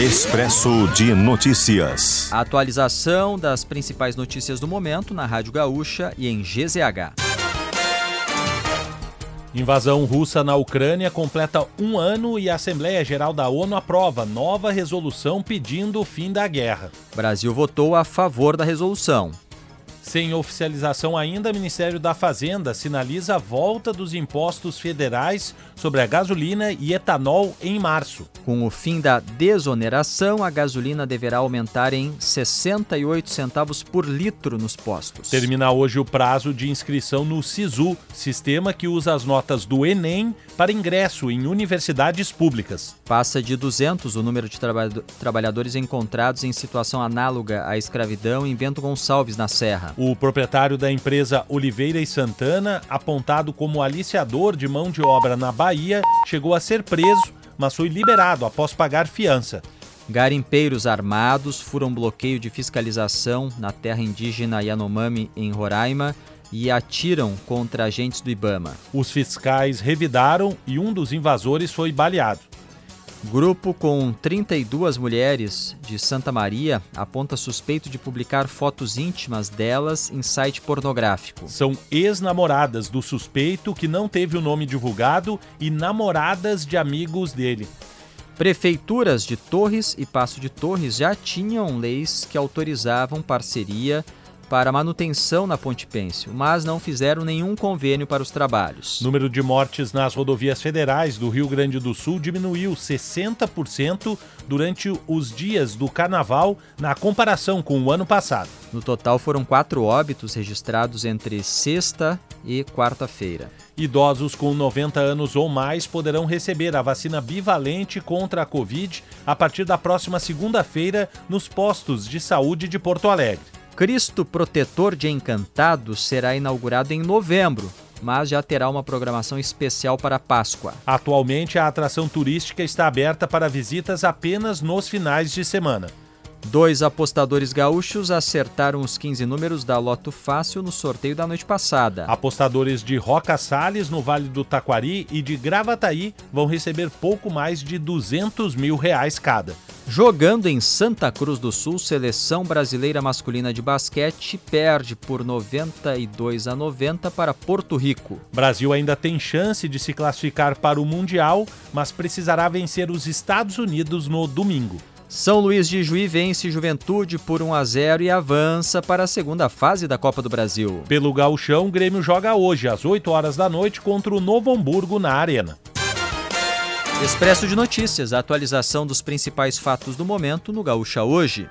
Expresso de Notícias. A atualização das principais notícias do momento na Rádio Gaúcha e em GZH. Invasão russa na Ucrânia completa um ano e a Assembleia Geral da ONU aprova nova resolução pedindo o fim da guerra. Brasil votou a favor da resolução. Sem oficialização ainda, o Ministério da Fazenda sinaliza a volta dos impostos federais sobre a gasolina e etanol em março. Com o fim da desoneração, a gasolina deverá aumentar em 68 centavos por litro nos postos. Termina hoje o prazo de inscrição no SISU, sistema que usa as notas do Enem para ingresso em universidades públicas. Passa de 200 o número de traba trabalhadores encontrados em situação análoga à escravidão em Bento Gonçalves, na Serra. O proprietário da empresa Oliveira e Santana, apontado como aliciador de mão de obra na Bahia, chegou a ser preso, mas foi liberado após pagar fiança. Garimpeiros armados furam bloqueio de fiscalização na terra indígena Yanomami, em Roraima, e atiram contra agentes do Ibama. Os fiscais revidaram e um dos invasores foi baleado. Grupo com 32 mulheres de Santa Maria aponta suspeito de publicar fotos íntimas delas em site pornográfico. São ex-namoradas do suspeito que não teve o nome divulgado e namoradas de amigos dele. Prefeituras de Torres e Passo de Torres já tinham leis que autorizavam parceria para manutenção na Ponte Pêncil, mas não fizeram nenhum convênio para os trabalhos. O número de mortes nas rodovias federais do Rio Grande do Sul diminuiu 60% durante os dias do carnaval na comparação com o ano passado. No total, foram quatro óbitos registrados entre sexta e quarta-feira. Idosos com 90 anos ou mais poderão receber a vacina bivalente contra a Covid a partir da próxima segunda-feira nos postos de saúde de Porto Alegre. Cristo Protetor de Encantados será inaugurado em novembro, mas já terá uma programação especial para Páscoa. Atualmente, a atração turística está aberta para visitas apenas nos finais de semana. Dois apostadores gaúchos acertaram os 15 números da Loto Fácil no sorteio da noite passada. Apostadores de Roca Salles, no Vale do Taquari, e de Gravataí vão receber pouco mais de 200 mil reais cada. Jogando em Santa Cruz do Sul, seleção brasileira masculina de basquete perde por 92 a 90 para Porto Rico. Brasil ainda tem chance de se classificar para o Mundial, mas precisará vencer os Estados Unidos no domingo. São Luís de Juí vence Juventude por 1 a 0 e avança para a segunda fase da Copa do Brasil. Pelo Gauchão, o Grêmio joga hoje às 8 horas da noite contra o Novo Hamburgo na Arena. Expresso de Notícias, a atualização dos principais fatos do momento no Gaúcha hoje.